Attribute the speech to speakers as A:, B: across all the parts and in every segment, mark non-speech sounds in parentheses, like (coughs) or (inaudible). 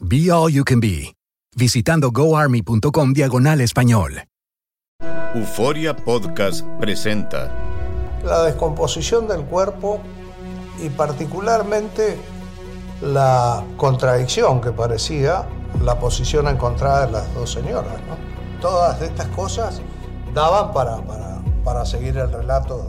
A: Be All You Can Be, visitando goarmy.com diagonal español.
B: Euforia Podcast presenta
C: La descomposición del cuerpo y particularmente la contradicción que parecía la posición encontrada de las dos señoras. Todas estas cosas daban para, para, para seguir el relato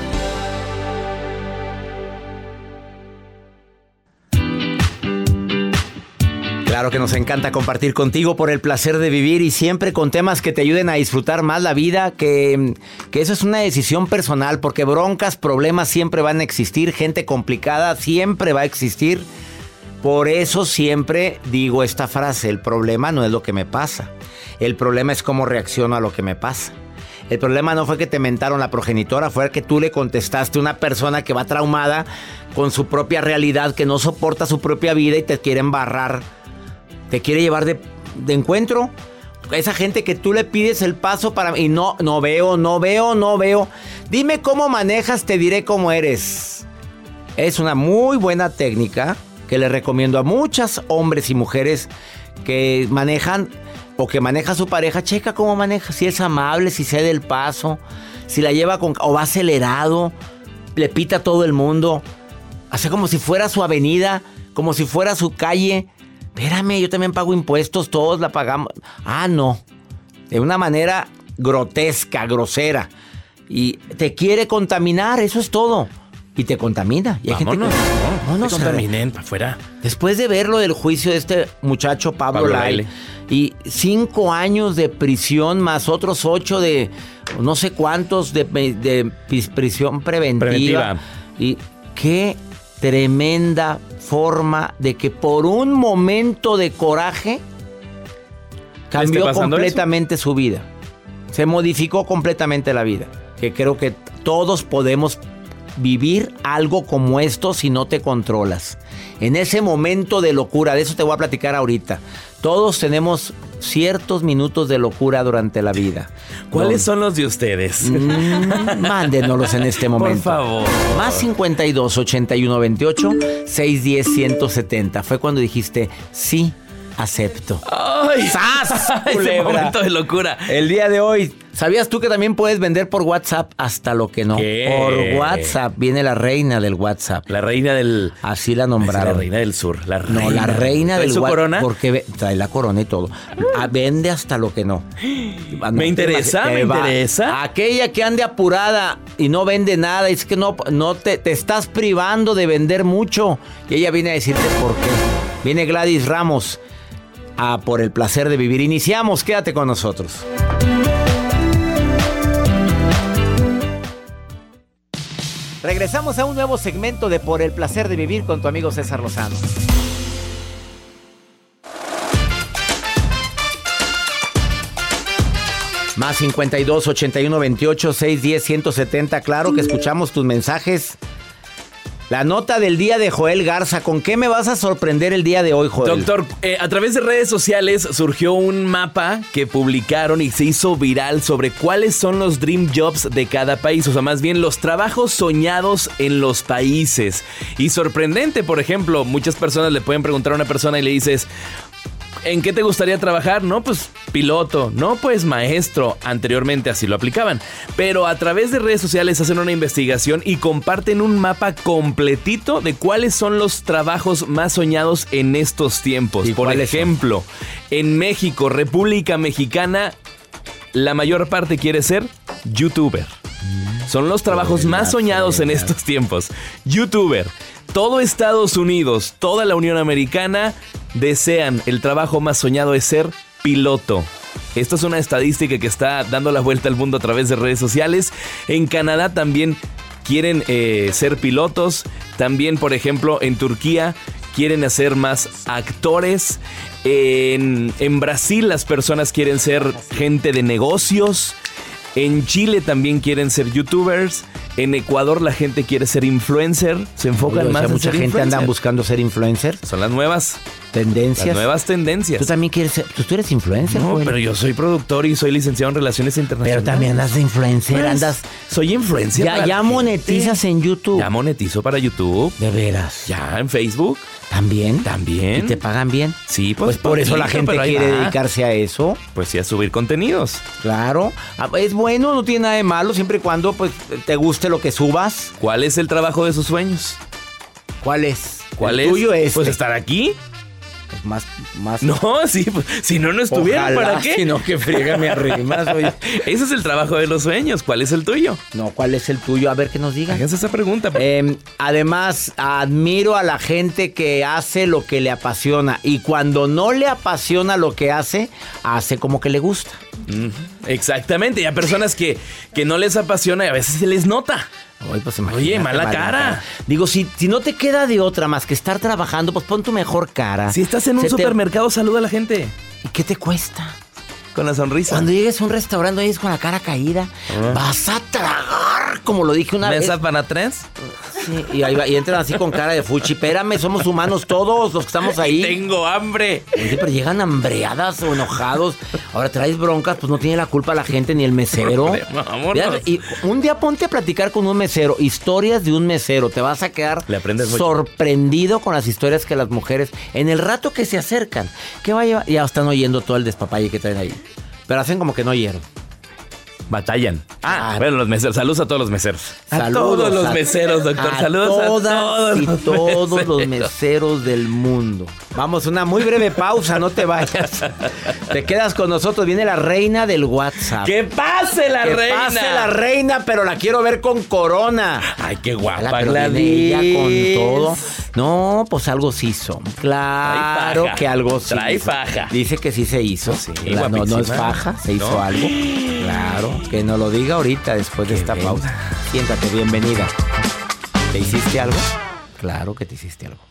D: Que nos encanta compartir contigo por el placer de vivir y siempre con temas que te ayuden a disfrutar más la vida, que, que, eso es una decisión personal, porque broncas, problemas siempre van a existir, gente complicada siempre va a existir. Por eso siempre digo esta frase, el problema no es lo que me pasa, el problema es cómo reacciono a lo que me pasa. El problema no fue que te mentaron la progenitora, fue que tú le contestaste a una persona que va traumada con su propia realidad, que no soporta su propia vida y te quiere embarrar te quiere llevar de, encuentro. Esa gente que tú le pides el paso para y no no veo, no veo, no veo. Dime cómo manejas, te diré cómo eres. Es una muy buena técnica que le recomiendo a muchas hombres y mujeres que manejan o que maneja su pareja, checa cómo maneja, si es amable, si cede el paso, si la lleva con o va acelerado, le pita a todo el mundo, hace como si fuera su avenida, como si fuera su calle espérame, yo también pago impuestos, todos la pagamos. Ah, no. De una manera grotesca, grosera. Y te quiere contaminar, eso es todo. Y te contamina. Y
E: hay Vámonos, gente que, no, no, contaminen para afuera.
D: Después de ver lo del juicio de este muchacho Pablo, Pablo y cinco años de prisión más otros ocho de no sé cuántos de, prisión preventiva. preventiva. Y qué tremenda forma de que por un momento de coraje cambió completamente su vida. Se modificó completamente la vida. Que creo que todos podemos vivir algo como esto si no te controlas. En ese momento de locura, de eso te voy a platicar ahorita. Todos tenemos ciertos minutos de locura durante la vida.
E: ¿Cuáles son los de ustedes?
D: Mm, mándenoslos en este momento.
E: Por favor.
D: Más 52 81 28 610 170. Fue cuando dijiste sí acepto.
E: ¡Ay! ¡Sas! (laughs) Ese momento de locura.
D: El día de hoy, ¿sabías tú que también puedes vender por WhatsApp hasta lo que no? Por WhatsApp viene la reina del WhatsApp.
E: La reina del.
D: Así la nombraron.
E: La reina del sur. La reina.
D: No, la reina del
E: su corona?
D: Porque trae la corona y todo. Ah, vende hasta lo que no.
E: me interesa, me interesa.
D: Aquella que ande apurada y no vende nada, es que no, no te, te estás privando de vender mucho. Y ella viene a decirte por qué. Viene Gladys Ramos por el placer de vivir. Iniciamos, quédate con nosotros. Regresamos a un nuevo segmento de Por el placer de vivir con tu amigo César Lozano. Más 52 81 28 610 170. Claro que escuchamos tus mensajes. La nota del día de Joel Garza. ¿Con qué me vas a sorprender el día de hoy, Joel?
E: Doctor, eh, a través de redes sociales surgió un mapa que publicaron y se hizo viral sobre cuáles son los dream jobs de cada país, o sea, más bien los trabajos soñados en los países. Y sorprendente, por ejemplo, muchas personas le pueden preguntar a una persona y le dices, ¿En qué te gustaría trabajar? No, pues piloto, no, pues maestro. Anteriormente así lo aplicaban. Pero a través de redes sociales hacen una investigación y comparten un mapa completito de cuáles son los trabajos más soñados en estos tiempos. Por ejemplo, en México, República Mexicana, la mayor parte quiere ser youtuber. Son los trabajos más soñados en estos tiempos. Youtuber. Todo Estados Unidos, toda la Unión Americana desean, el trabajo más soñado es ser piloto. Esto es una estadística que está dando la vuelta al mundo a través de redes sociales. En Canadá también quieren eh, ser pilotos. También, por ejemplo, en Turquía quieren hacer más actores. En, en Brasil las personas quieren ser gente de negocios. En Chile también quieren ser youtubers. En Ecuador la gente quiere ser influencer. Se enfocan más en
D: mucha gente anda buscando ser influencer.
E: Son las nuevas
D: tendencias.
E: Las nuevas tendencias.
D: Tú también quieres ser, tú, eres influencer.
E: No, pero yo soy productor y soy licenciado en relaciones internacionales.
D: Pero también andas de influencer, pues, andas.
E: Soy influencer.
D: Ya, ya monetizas en YouTube.
E: Ya monetizo para YouTube.
D: De veras.
E: Ya en Facebook.
D: ¿También?
E: También.
D: ¿Y te pagan bien?
E: Sí, pues,
D: pues por eso la gente quiere dedicarse a eso.
E: Pues sí, a subir contenidos.
D: Claro. Ah, es bueno, no tiene nada de malo, siempre y cuando pues te guste lo que subas.
E: ¿Cuál es el trabajo de sus sueños?
D: ¿Cuál es?
E: ¿Cuál es?
D: tuyo es.
E: Pues estar aquí.
D: Pues más, más.
E: No, sí, pues, si no, no estuviera, ¿para qué?
D: Sino que friega me arrimas, (laughs) oye.
E: Ese es el trabajo de los sueños. ¿Cuál es el tuyo?
D: No, ¿cuál es el tuyo? A ver qué nos digan.
E: Háganse esa pregunta.
D: Eh, además, admiro a la gente que hace lo que le apasiona. Y cuando no le apasiona lo que hace, hace como que le gusta.
E: Exactamente. Y a personas que, que no les apasiona y a veces se les nota.
D: Pues
E: Oye, mala cara.
D: Digo, si, si no te queda de otra más que estar trabajando, pues pon tu mejor cara.
E: Si estás en un supermercado, saluda a la gente.
D: ¿Y qué te cuesta?
E: Con la sonrisa.
D: Cuando llegues a un restaurante y es con la cara caída, ah. vas a tragar, como lo dije una vez.
E: ¿Mesa para tres?
D: Sí, y, ahí va, y entran así con cara de fuchi. Espérame, somos humanos todos los que estamos ahí. (laughs)
E: Tengo hambre.
D: Oye, pero llegan hambreadas o enojados. Ahora traes broncas, pues no tiene la culpa la gente ni el mesero. (laughs) y un día ponte a platicar con un mesero, historias de un mesero. Te vas a quedar sorprendido con las historias que las mujeres, en el rato que se acercan, que vaya, ya están oyendo todo el despapalle que traen ahí. Pero hacen como que no oyeron.
E: Batallan. Ah, bueno, los meseros. Saludos a todos los meseros. A todos los meseros, doctor. Saludos a todos.
D: Y todos los meseros del mundo. Vamos, una muy breve pausa, no te vayas. Te quedas con nosotros. Viene la reina del WhatsApp.
E: ¡Que pase la reina!
D: ¡Que pase la reina, pero la quiero ver con corona!
E: ¡Ay, qué guapa,
D: la Gladys! con todo. No, pues algo se hizo. Claro que algo
E: sí. Trae faja.
D: Dice que sí se hizo. Sí, no, no es faja, se hizo algo. Claro, que no lo diga ahorita después de esta pausa. Siéntate, bienvenida. ¿Te hiciste algo? Claro que te hiciste algo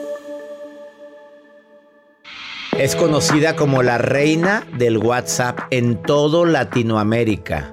D: Es conocida como la reina del WhatsApp en todo Latinoamérica.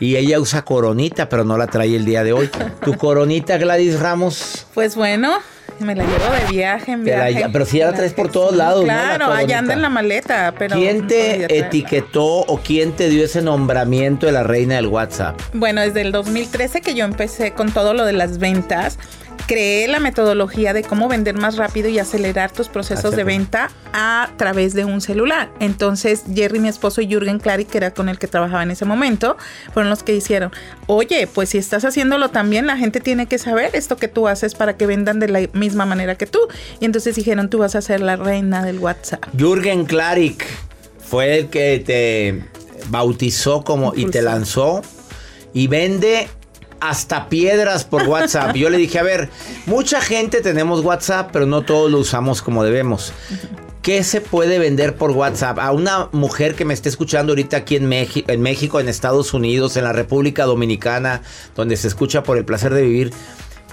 D: Y ella usa coronita, pero no la trae el día de hoy. ¿Tu coronita, Gladys Ramos?
F: Pues bueno, Me la llevo de viaje en
D: la pero si ya la traes por todos lados, ¿no? La
F: Claro, allá anda en la maleta, pero...
D: ¿Quién te etiquetó o quién te dio ese nombramiento de la reina del WhatsApp?
F: Bueno, desde el 2013 que yo empecé con todo lo de las ventas, creé la metodología de cómo vender más rápido y acelerar tus procesos de
D: tú.
F: venta a través de un celular. Entonces, Jerry, mi esposo, y Jürgen Clary, que era con el que trabajaba en ese momento, fueron los que dijeron, oye, pues si estás haciéndolo también, la gente tiene que saber esto que tú haces para que vendan de la misma manera que tú. Y entonces dijeron, tú vas a ser la reina del WhatsApp.
D: Jürgen Klarik fue el que te bautizó como y te lanzó y vende hasta piedras por WhatsApp. Yo le dije, a ver, mucha gente tenemos WhatsApp, pero no todos lo usamos como debemos. ¿Qué se puede vender por WhatsApp? A una mujer que me esté escuchando ahorita aquí en, en México, en Estados Unidos, en la República Dominicana, donde se escucha por el placer de vivir.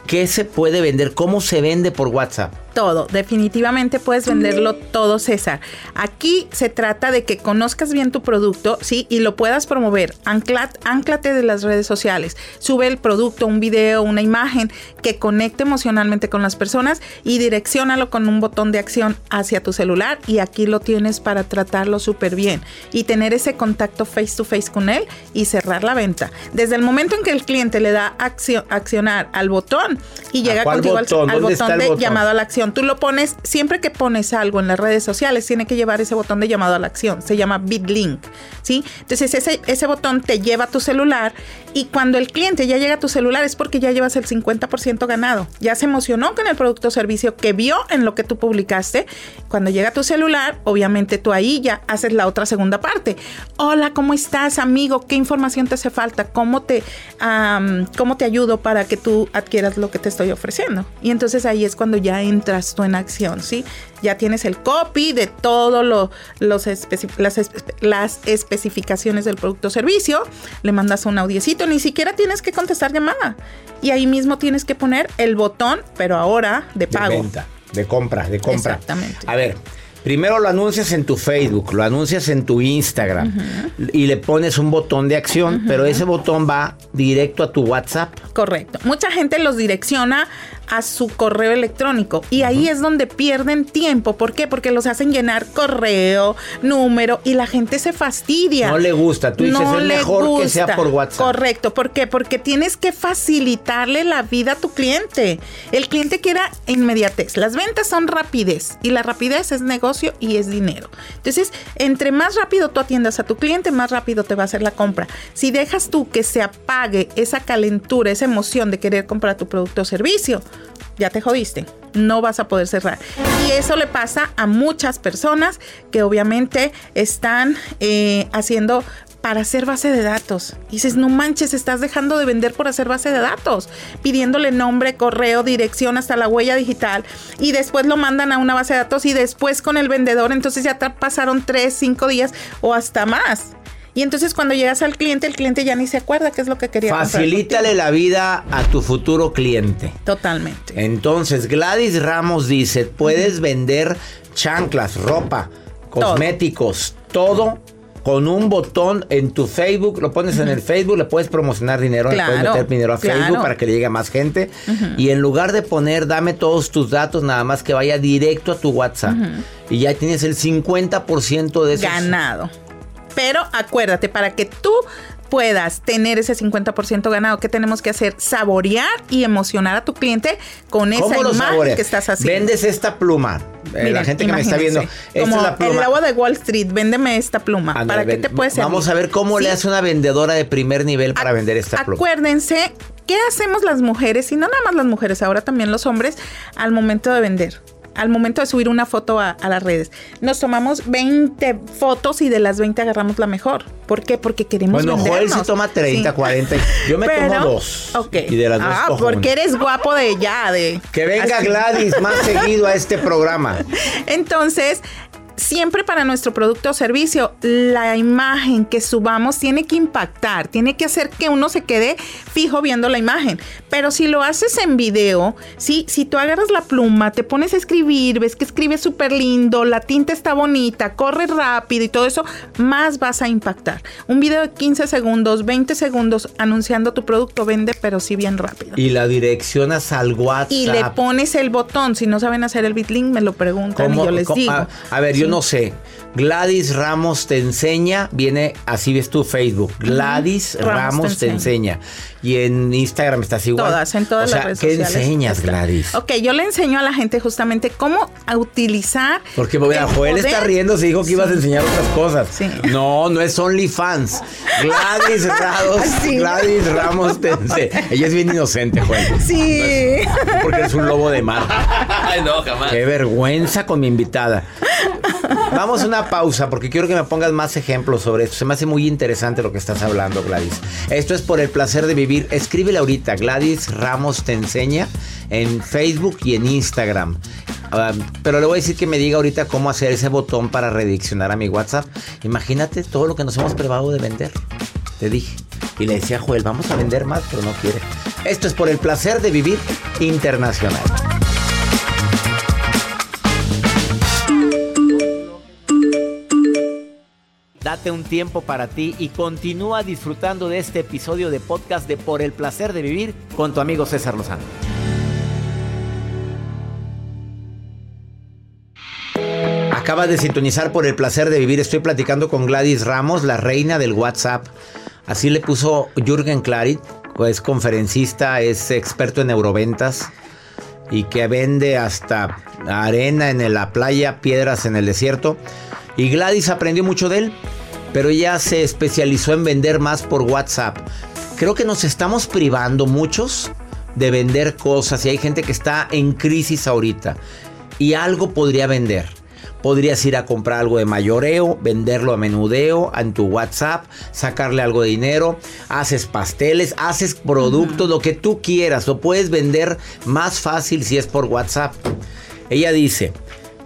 D: ¿Qué se puede vender? ¿Cómo se vende por WhatsApp?
F: Todo, definitivamente puedes venderlo todo, César. Aquí se trata de que conozcas bien tu producto, ¿sí? Y lo puedas promover. Ancla- Anclate de las redes sociales. Sube el producto, un video, una imagen que conecte emocionalmente con las personas y direcciónalo con un botón de acción hacia tu celular. Y aquí lo tienes para tratarlo súper bien y tener ese contacto face to face con él y cerrar la venta. Desde el momento en que el cliente le da accio- accionar al botón y llega contigo al-
D: botón?
F: al,
D: ¿Dónde está
F: botón
D: el
F: de
D: botón?
F: llamado a la acción. Tú lo pones, siempre que pones algo en las redes sociales, tiene que llevar ese botón de llamado a la acción. Se llama BitLink, ¿sí? Entonces ese, ese botón te lleva a tu celular y cuando el cliente ya llega a tu celular es porque ya llevas el 50% ganado. Ya se emocionó con el producto o servicio que vio en lo que tú publicaste. Cuando llega a tu celular, obviamente tú ahí ya haces la otra segunda parte. Hola, ¿cómo estás, amigo? ¿Qué información te hace falta? ¿Cómo te, cómo te ayudo para que tú adquieras lo que te estoy ofreciendo? Y entonces ahí es cuando ya entras tú en acción, ¿sí? Ya tienes el copy de todo lo, los las, espe- las especificaciones del producto o servicio, le mandas un audiecito, ni siquiera tienes que contestar llamada. Y ahí mismo tienes que poner el botón, pero ahora de
D: De
F: pago.
D: venta, de compra, de compra.
F: Exactamente.
D: A ver, primero lo anuncias en tu Facebook, lo anuncias en tu Instagram y le pones un botón de acción, pero ese botón va directo a tu WhatsApp.
F: Correcto. Mucha gente los direcciona a su correo electrónico y ahí es donde pierden tiempo. ¿Por qué? Porque los hacen llenar correo, número y la gente se fastidia.
D: No le gusta. Tú dices, es
F: le
D: mejor que sea por WhatsApp.
F: Correcto. ¿Por qué? Porque tienes que facilitarle la vida a tu cliente. El cliente quiere inmediatez. Las ventas son rapidez y la rapidez es negocio y es dinero. Entonces, entre más rápido tú atiendas a tu cliente, más rápido te va a hacer la compra. Si dejas tú que se apague esa calentura, esa emoción de querer comprar tu producto o servicio, ya te jodiste. No vas a poder cerrar. Y eso le pasa a muchas personas que obviamente están eh, haciendo para hacer base de datos. Y dices, no manches, estás dejando de vender por hacer base de datos, pidiéndole nombre, correo, dirección, hasta la huella digital. Y después lo mandan a una base de datos y después con el vendedor, entonces ya pasaron tres, cinco días o hasta más. Y entonces cuando llegas al cliente, el cliente ya ni se acuerda qué es lo que quería
D: Facilítale la vida a tu futuro cliente.
F: Totalmente.
D: Entonces, Gladys Ramos dice, puedes vender chanclas, ropa, cosméticos, todo con un botón en tu Facebook, lo pones en el Facebook, le puedes promocionar dinero, le puedes meter dinero a Facebook para que le llegue a más gente. Y en lugar de poner, dame todos tus datos, nada más que vaya directo a tu WhatsApp. Y ya tienes el 50% de esos.
F: ganado. Pero acuérdate, para que tú puedas tener ese 50% ganado, ¿qué tenemos que hacer? Saborear y emocionar a tu cliente con esa
D: ¿Cómo lo
F: imagen
D: saboreas?
F: que estás haciendo.
D: Vendes esta pluma. Eh, la gente que me está viendo,
F: imagínense,
D: esta
F: como
D: es la pluma.
F: el agua de Wall Street, véndeme esta pluma. ¿Para qué te puede servir?
D: Vamos a ver cómo le hace una vendedora de primer nivel para vender esta pluma.
F: Acuérdense, ¿qué hacemos las mujeres? Y no nada más las mujeres, ahora también los hombres, al momento de vender. Al momento de subir una foto a, a las redes. Nos tomamos 20 fotos y de las 20 agarramos la mejor. ¿Por qué? Porque queremos
D: Bueno, Joel
F: vendernos.
D: se toma 30,
F: Sí.
D: 40. Yo me
F: Pero-
D: tomo dos.
F: Ok.
D: Y de las dos
F: Ah,
D: cojo
F: porque
D: una.
F: eres guapo de ya, de...
D: Que venga
F: así.
D: Gladys más seguido a este programa. (laughs)
F: Entonces, siempre para nuestro producto o servicio, la imagen que subamos tiene que impactar, tiene que hacer que uno se quede fijo viendo la imagen. Pero si lo haces en video, ¿sí? si tú agarras la pluma, te pones a escribir, ves que escribe súper lindo, la tinta está bonita, corre rápido y todo eso, más vas a impactar. Un video de 15 segundos, 20 segundos anunciando tu producto vende, pero sí bien rápido.
D: Y la direccionas al WhatsApp.
F: Y le pones el botón. Si no saben hacer el bitlink, me lo preguntan y yo les digo.
D: A, ver, yo no sé. Gladys Ramos te enseña, viene, así ves tu Facebook. Gladys Ramos, te, enseña. Y en Instagram estás igual.
F: Todas, en todas las redes
D: ¿qué enseñas, Gladys?
F: Ok, yo le enseño a la gente justamente cómo utilizar.
D: Porque mira, Joel está riendo, se dijo que ibas a enseñar otras cosas. Sí. No, no es OnlyFans. Gladys (laughs) Ramos, Gladys Ramos te enseña. Ella es bien inocente, Joel.
F: Sí.
D: porque es un lobo de mar.
E: Ay, no, jamás.
D: Qué vergüenza con mi invitada. Vamos a una pausa porque quiero que me pongas más ejemplos sobre esto. Se me hace muy interesante lo que estás hablando, Gladys. Esto es por el placer de vivir. Escríbele ahorita, Gladys Ramos te enseña en Facebook y en Instagram. Ah, pero le voy a decir que me diga ahorita cómo hacer ese botón para rediccionar a mi WhatsApp. Imagínate todo lo que nos hemos privado de vender. Te dije. Y le decía a Joel, vamos a vender más, pero no quiere. Esto es por el placer de vivir internacional. Un tiempo para ti y continúa disfrutando de este episodio de podcast de Por el placer de vivir con tu amigo César Lozano. Acabas de sintonizar por el placer de vivir. Estoy platicando con Gladys Ramos, la reina del WhatsApp. Así le puso Jürgen Klarit, es conferencista, es experto en neuroventas y que vende hasta arena en la playa, piedras en el desierto. Y Gladys aprendió mucho de él, pero ella se especializó en vender más por WhatsApp. Creo que nos estamos privando muchos de vender cosas y hay gente que está en crisis ahorita y algo podría vender. Podrías ir a comprar algo de mayoreo, venderlo a menudeo en tu WhatsApp, sacarle algo de dinero, haces pasteles, haces productos, lo que tú quieras, lo puedes vender más fácil si es por WhatsApp. Ella dice,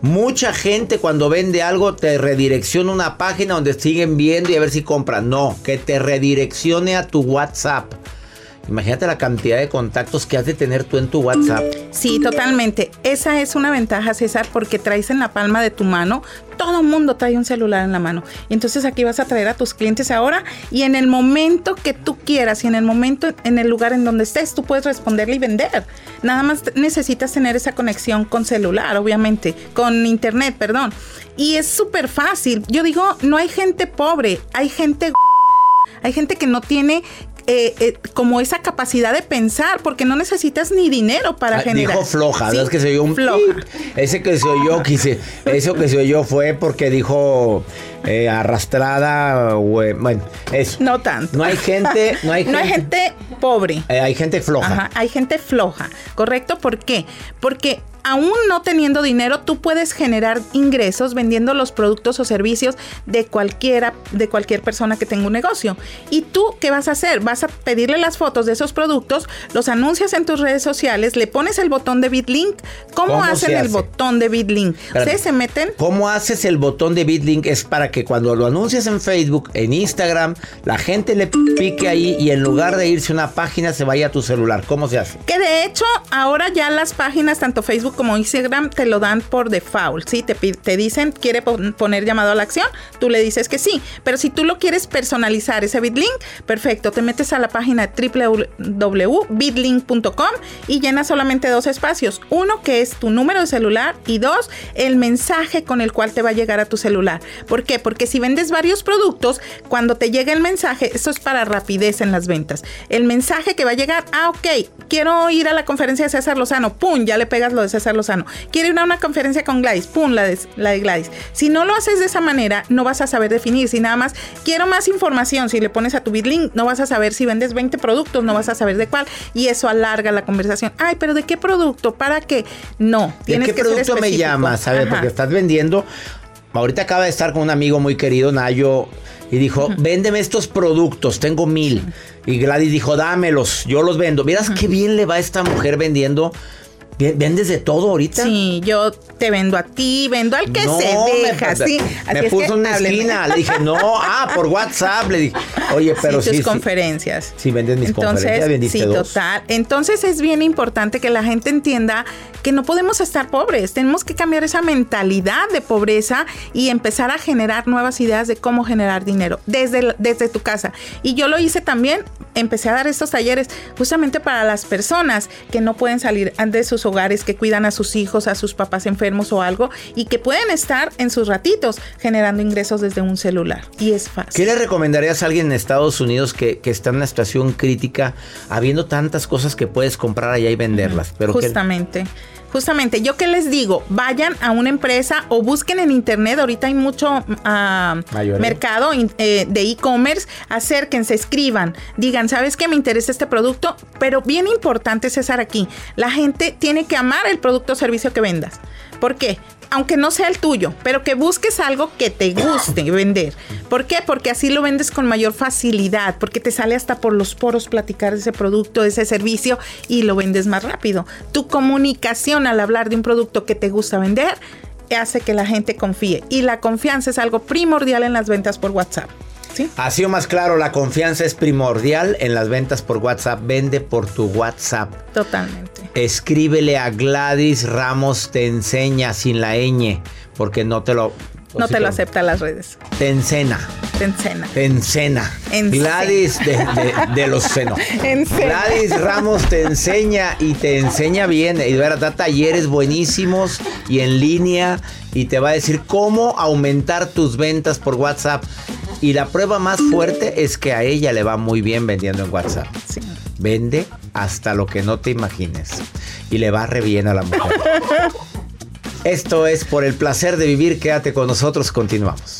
D: Mucha gente cuando vende algo te redirecciona una página donde siguen viendo y a ver si compran. No, que te redireccione a tu WhatsApp. Imagínate la cantidad de contactos que has de tener tú en tu WhatsApp.
F: Sí, totalmente. Esa es una ventaja, César, porque traes en la palma de tu mano. Todo el mundo trae un celular en la mano. Entonces aquí vas a traer a tus clientes ahora y en el momento que tú quieras y en el momento, en el lugar en donde estés, tú puedes responderle y vender. Nada más necesitas tener esa conexión con celular, obviamente, con internet, perdón. Y es súper fácil. Yo digo, no hay gente pobre, hay gente... Hay gente que no tiene eh, eh, como esa capacidad de pensar, porque no necesitas ni dinero para ah, generar.
D: Dijo floja, ¿sabes que se oyó un floja? Ese que se oyó, quise, eso que se oyó fue porque dijo eh, arrastrada, bueno, eso.
F: No tanto.
D: No hay gente, no hay gente, (laughs)
F: no hay gente pobre.
D: hay gente floja. Ajá,
F: hay gente floja, ¿correcto? ¿Por qué? Porque aún no teniendo dinero, tú puedes generar ingresos vendiendo los productos o servicios de cualquiera, de cualquier persona que tenga un negocio. ¿Y tú qué vas a hacer? Vas a pedirle las fotos de esos productos, los anuncias en tus redes sociales, le pones el botón de BitLink. ¿Cómo, hacen el botón de BitLink? Ustedes se meten.
D: ¿Cómo haces el botón de BitLink? Es para que cuando lo anuncias en Facebook, en Instagram, la gente le pique ahí y en lugar de irse a una página se vaya a tu celular. ¿Cómo se hace?
F: Que de hecho, ahora ya las páginas, tanto Facebook como Instagram te lo dan por default, ¿sí? Te, te dicen, quiere poner llamado a la acción, tú le dices que sí. Pero si tú lo quieres personalizar, ese BitLink, perfecto, te metes a la página www.bitlink.com y llenas solamente dos espacios. Uno que es tu número de celular y dos, el mensaje con el cual te va a llegar a tu celular. ¿Por qué? Porque si vendes varios productos, cuando te llega el mensaje, esto es para rapidez en las ventas. El mensaje que va a llegar, ah, ok, quiero ir a la conferencia de César Lozano, pum, ya le pegas lo de César Lozano. Quiero ir a una conferencia con Gladys, pum, la de, la de Gladys. Si no lo haces de esa manera, no vas a saber definir. Si nada más quiero más información, si le pones a tu BitLink, no vas a saber si vendes 20 productos, no vas a saber de cuál. Y eso alarga la conversación. Ay, pero ¿de qué producto? ¿Para qué? No.
D: Tienes ¿De qué producto me llamas? ¿Sabes? Porque estás vendiendo. Ahorita acaba de estar con un amigo muy querido, Nayo, y dijo, véndeme estos productos, tengo mil. Y Gladys dijo, dámelos, yo los vendo. Miras qué bien le va a esta mujer vendiendo ¿Vendes de todo ahorita?
F: Sí, yo te vendo a ti, vendo al que
D: No,
F: se
D: me-
F: deja, sí.
D: Me
F: Así es
D: puso una
F: háblenme.
D: esquina. Le dije, no, ah, por WhatsApp. Le dije, oye, pero
F: sí,
D: sí.
F: tus
D: sí.
F: conferencias.
D: Sí, vendes mis
F: Entonces,
D: conferencias. Vendiste
F: sí,
D: dos.
F: total. Entonces es bien importante que la gente entienda que no podemos estar pobres. Tenemos que cambiar esa mentalidad de pobreza y empezar a generar nuevas ideas de cómo generar dinero desde, desde tu casa. Y yo lo hice también. Empecé a dar estos talleres justamente para las personas que no pueden salir de sus hogares, que cuidan a sus hijos, a sus papás enfermos o algo, y que pueden estar en sus ratitos generando ingresos desde un celular. Y es fácil.
D: ¿Qué le recomendarías a alguien en Estados Unidos que, que está en una situación crítica, habiendo tantas cosas que puedes comprar allá y venderlas? Pero que-
F: Justamente. Yo qué les digo, vayan a una empresa o busquen en internet, ahorita hay mucho ah, mercado in- eh, de e-commerce, acérquense, escriban, digan, ¿sabes qué me interesa este producto? Pero bien importante, César, aquí, la gente tiene que amar el producto o servicio que vendas. ¿Por qué? Aunque no sea el tuyo, pero que busques algo que te guste (coughs) vender. ¿Por qué? Porque así lo vendes con mayor facilidad, porque te sale hasta por los poros platicar de ese producto, de ese servicio y lo vendes más rápido. Tu comunicación al hablar de un producto que te gusta vender hace que la gente confíe y la confianza es algo primordial en las ventas por WhatsApp. ¿Sí?
D: Así o más claro, la confianza es primordial en las ventas por WhatsApp. Vende por tu WhatsApp.
F: Totalmente.
D: Escríbele a Gladys Ramos Te Enseña sin la ñ, porque no te lo...
F: No te lo acepta las redes.
D: Te encena.
F: Te encena.
D: Te encena.
F: Encena.
D: Gladys de, de- de los senos. (laughs) Gladys Ramos te enseña y te enseña bien. Y de verdad, da talleres buenísimos y en línea. Y te va a decir cómo aumentar tus ventas por WhatsApp. Y la prueba más fuerte es que a ella le va muy bien vendiendo en WhatsApp.
F: Sí.
D: Vende hasta lo que no te imagines. Y le va re bien a la mujer. (laughs) Esto es por el placer de vivir. Quédate con nosotros. Continuamos.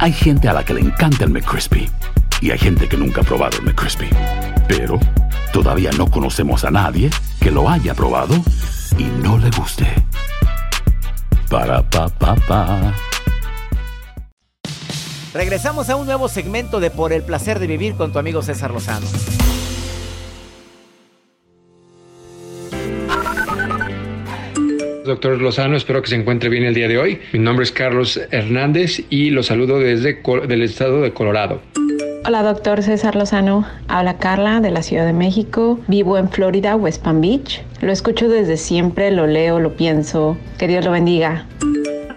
G: Hay gente a la que le encanta el McCrispy y hay gente que nunca ha probado el McCrispy. Pero todavía no conocemos a nadie que lo haya probado y no le guste. Para pa pa pa.
D: Regresamos a un nuevo segmento de Por el placer de vivir con tu amigo César Lozano.
H: Doctor Lozano, espero que se encuentre bien el día de hoy. Mi nombre es Carlos Hernández y lo saludo desde del estado de Colorado.
I: Hola, doctor César Lozano. Habla Carla de la Ciudad de México. Vivo en Florida, West Palm Beach. Lo escucho desde siempre, lo leo, lo pienso. Que Dios lo bendiga.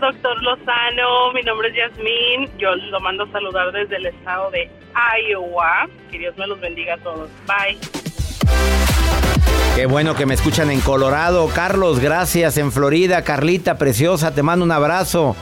J: Doctor Lozano, mi nombre es Yasmín. Yo lo mando a saludar desde el estado de Iowa. Que Dios me los bendiga a todos. Bye.
D: Qué bueno que me escuchan en Colorado. Carlos, gracias. En Florida, Carlita, preciosa, te mando un abrazo.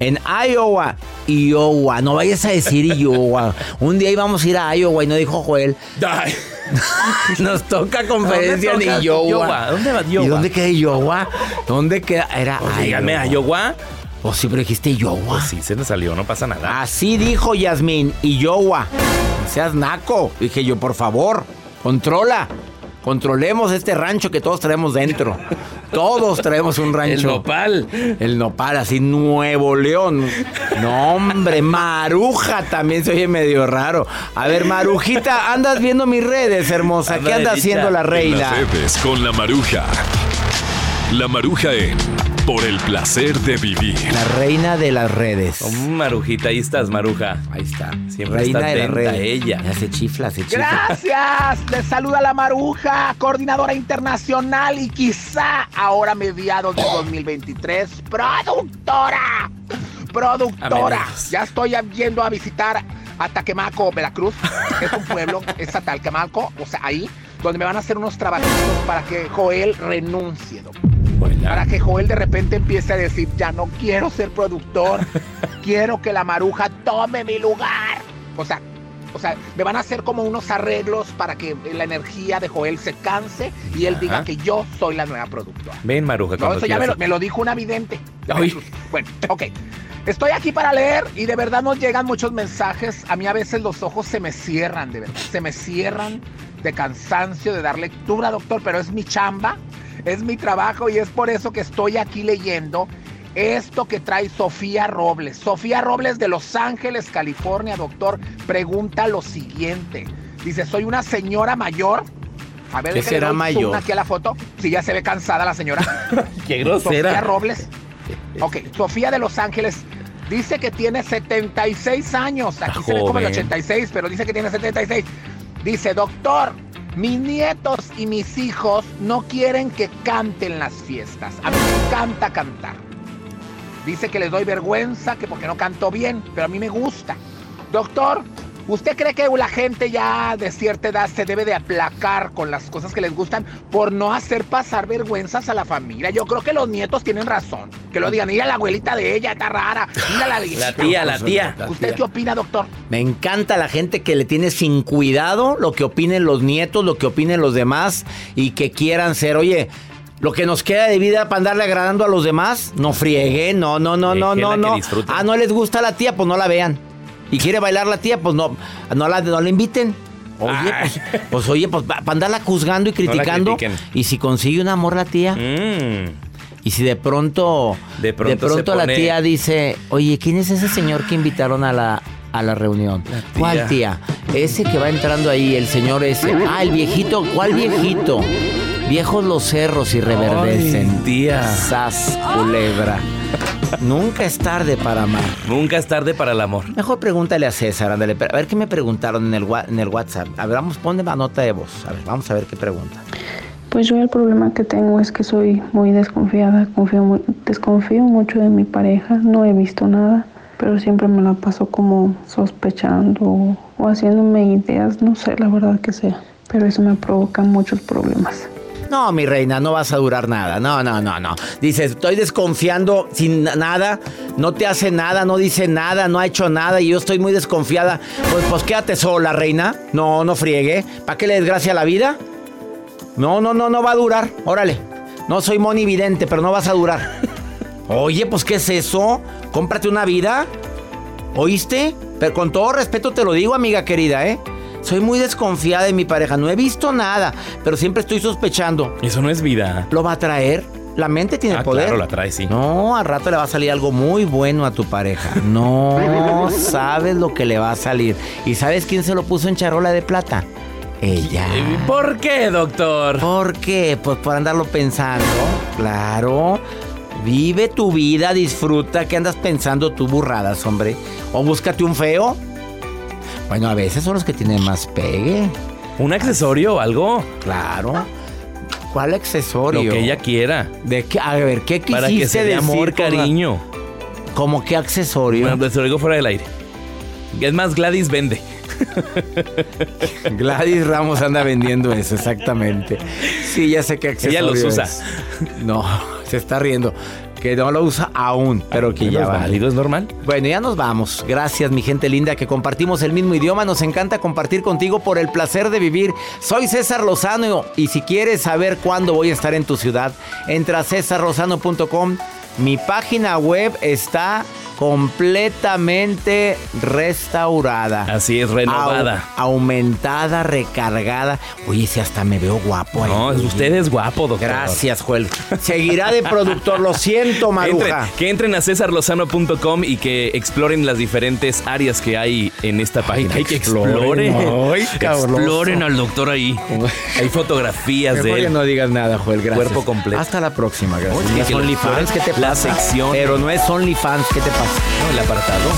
D: En Iowa, Iowa, no vayas a decir Iowa. Un día íbamos a ir a Iowa y no dijo Joel. (laughs) Nos toca conferencia
E: ¿Dónde
D: en
E: toca?
D: Iowa.
E: Iowa. ¿Dónde va Iowa?
D: ¿Y dónde queda Iowa? ¿Dónde queda? Era
E: Pues dígame,
D: Iowa. O sí, pero dijiste Iowa.
E: Pues sí, se nos salió, no pasa nada.
D: Así dijo Yasmín, Iowa. No Seas naco. Dije yo, por favor, controla. Controlemos este rancho que todos traemos dentro. Todos traemos un rancho.
E: El nopal.
D: El nopal, así Nuevo León. No, hombre, Maruja también se oye medio raro. A ver, Marujita, andas viendo mis redes, hermosa. ¿Qué anda haciendo la
K: En
D: reina?
K: las redes con la maruja. La maruja en Por el placer de vivir.
D: La reina de las redes.
E: Oh, Marujita, ahí estás, Maruja.
D: Ahí está.
E: Siempre
D: Reina
E: está
D: de las redes.
E: ella.
D: Ya se chifla, se chifla.
L: Gracias, les saluda la Maruja, coordinadora internacional y quizá ahora mediados de 2023, productora. Productora. Ya estoy yendo a visitar a Taquemaco, Veracruz. Es un pueblo, (laughs) es a Talquemaco, o sea, ahí, donde me van a hacer unos trabajitos para que Joel renuncie. Para que Joel de repente empiece a decir, ya no quiero ser productor, (laughs) quiero que la maruja tome mi lugar. O sea, o sea, me van a hacer como unos arreglos para que la energía de Joel se canse y él
E: Ajá.
L: diga que yo soy la nueva productora.
E: Ven, Maruja,
L: No, eso ya me lo, me lo dijo una vidente.
E: Ay.
L: Bueno, ok. Estoy aquí para leer y de verdad nos llegan muchos mensajes. A mí a veces los ojos se me cierran, de verdad. Se me cierran de cansancio de dar lectura, doctor, pero es mi chamba, es mi trabajo y es por eso que estoy aquí leyendo esto que trae Sofía Robles. Sofía Robles de Los Ángeles, California, doctor, pregunta lo siguiente. Dice, soy una señora mayor. A ver,
D: ¿Qué será mayor?
L: aquí a la foto. Si ya se ve cansada la señora. (laughs)
E: Qué grosera.
L: Sofía Robles. (laughs) Ok, Sofía de Los Ángeles. Dice que tiene 76 años. Aquí se ve como el
E: joven.
L: 86, pero dice que tiene 76. Dice, doctor, mis nietos y mis hijos no quieren que canten las fiestas. A mí me encanta cantar. Dice que les doy vergüenza, que porque no canto bien, pero a mí me gusta. Doctor, ¿usted cree que la gente ya de cierta edad se debe de aplacar con las cosas que les gustan por no hacer pasar vergüenzas a la familia? Yo creo que los nietos tienen razón. Que lo digan, mira la abuelita de ella, está rara. Mira la viejita".
E: La tía, la tía.
L: ¿Usted qué opina, doctor?
D: Me encanta la gente que le tiene sin cuidado lo que opinen los nietos, lo que opinen los demás y que quieran ser, oye, lo que nos queda de vida para andarle agradando a los demás, no friegue, no, no, no, no, no, no. Ah, no les gusta la tía, pues no la vean. Y quiere bailar la tía, pues no, no la, no la inviten. Oye, pues, pues, oye, pues para andarla juzgando y
E: la
D: criticando. y si consigue un amor la tía.
E: Mm.
D: Y si de pronto,
E: De pronto se
D: la
E: pone-
D: tía dice, oye, ¿quién es ese señor que invitaron a la, a la reunión? ¿Cuál tía? Ese que va entrando ahí, el señor ese. Ah, el viejito, ¿cuál viejito? Viejos los cerros y reverdecen.
E: Ay, tía.
D: Sas, culebra. Nunca es tarde para amar.
E: Nunca es tarde para el amor.
D: Mejor pregúntale a César, ándale. A ver qué me preguntaron en el, wa- en el WhatsApp. A ver, vamos, ponme la nota de voz. A ver, vamos a ver qué pregunta.
I: Pues yo el problema que tengo es que soy muy desconfiada, confío mu- desconfío mucho de mi pareja, no he visto nada, pero siempre me la paso como sospechando o, o haciéndome ideas, no sé la verdad que sea, pero eso me provoca muchos problemas.
D: No, mi reina, no vas a durar nada. No, no, no, no. Dices, estoy desconfiando sin na- nada, no te hace nada, no dice nada, no ha hecho nada y yo estoy muy desconfiada. Pues, pues quédate sola, reina. No, no friegue. ¿Para qué le desgracia la vida? No, no, no, no va a durar. Órale. No soy monividente, pero no vas a durar. (laughs) Oye, pues ¿qué es eso? Cómprate una vida. ¿Oíste? Pero con todo respeto te lo digo, amiga querida, ¿eh? Soy muy desconfiada de mi pareja. No he visto nada, pero siempre estoy sospechando.
E: Eso no es vida.
D: ¿Lo va a traer? La mente tiene
E: Ah,
D: poder.
E: claro, la trae, sí.
D: No, al rato le va a salir algo muy bueno a tu pareja. No (laughs) sabes lo que le va a salir. ¿Y sabes quién se lo puso en charola de plata? Ella.
E: ¿Por qué, doctor?
D: ¿Por qué? Pues por andarlo pensando. Claro. Vive tu vida, disfruta. ¿Qué andas pensando tú burradas, hombre? O búscate un feo. Bueno, a veces son los que tienen más pegue.
E: ¿Un accesorio o algo?
D: Claro. ¿Cuál accesorio?
E: Lo que ella quiera.
D: ¿De qué? A ver, ¿qué quisiste
E: Para que se dé
D: decir
E: amor,
D: con la-
E: cariño.
D: ¿Cómo qué accesorio?
E: Bueno, te lo digo fuera del aire. Es más, Gladys vende. (laughs)
D: Gladys Ramos anda vendiendo eso, exactamente. Sí, ya sé qué accesorio
E: Ella los usa.
D: es. No, (laughs) se está riendo. Que no lo usa aún, pero que ya
E: es
D: va.
E: válido, es normal.
D: Bueno, ya nos vamos. Gracias, mi gente linda, que compartimos el mismo idioma. Nos encanta compartir contigo por el placer de vivir. Soy César Lozano y si quieres saber cuándo voy a estar en tu ciudad, entra a cesarlozano.com. Mi página web está completamente restaurada.
E: Así es, renovada.
D: Au- aumentada, recargada. Oye, si hasta me veo guapo. ahí.
E: No, usted es guapo, doctor.
D: Gracias, Joel. Seguirá de productor. Lo siento, Maruja.
E: Entren- que entren a cesarlozano.com y que exploren las diferentes áreas que hay en esta página.
D: que exploren. Ay,
E: exploren al doctor ahí. Hay fotografías
D: Mejor
E: de
D: que no digas nada, Joel. Gracias.
E: Cuerpo completo.
D: Hasta la próxima, gracias.
E: Oye,
D: No es
E: que la-
D: OnlyFans, ¿qué te pasa?
E: La sección.
D: Pero no es OnlyFans, ¿qué te pasa?
E: No, el apartado.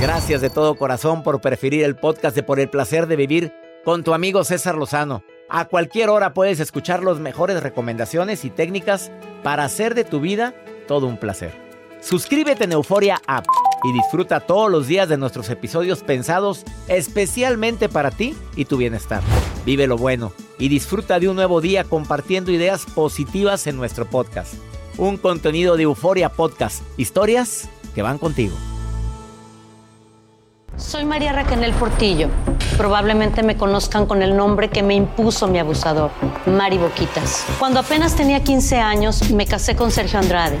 D: Gracias de todo corazón por preferir el podcast de Por el Placer de Vivir con tu amigo César Lozano. A cualquier hora puedes escuchar las mejores recomendaciones y técnicas para hacer de tu vida todo un placer. Suscríbete en Euforia App y disfruta todos los días de nuestros episodios pensados especialmente para ti y tu bienestar. Vive lo bueno, y disfruta de un nuevo día compartiendo ideas positivas en nuestro podcast. Un contenido de Euforia Podcast. Historias que van contigo.
M: Soy María Raquel Portillo. Probablemente me conozcan con el nombre que me impuso mi abusador, Mari Boquitas. Cuando apenas tenía 15 años, me casé con Sergio Andrade,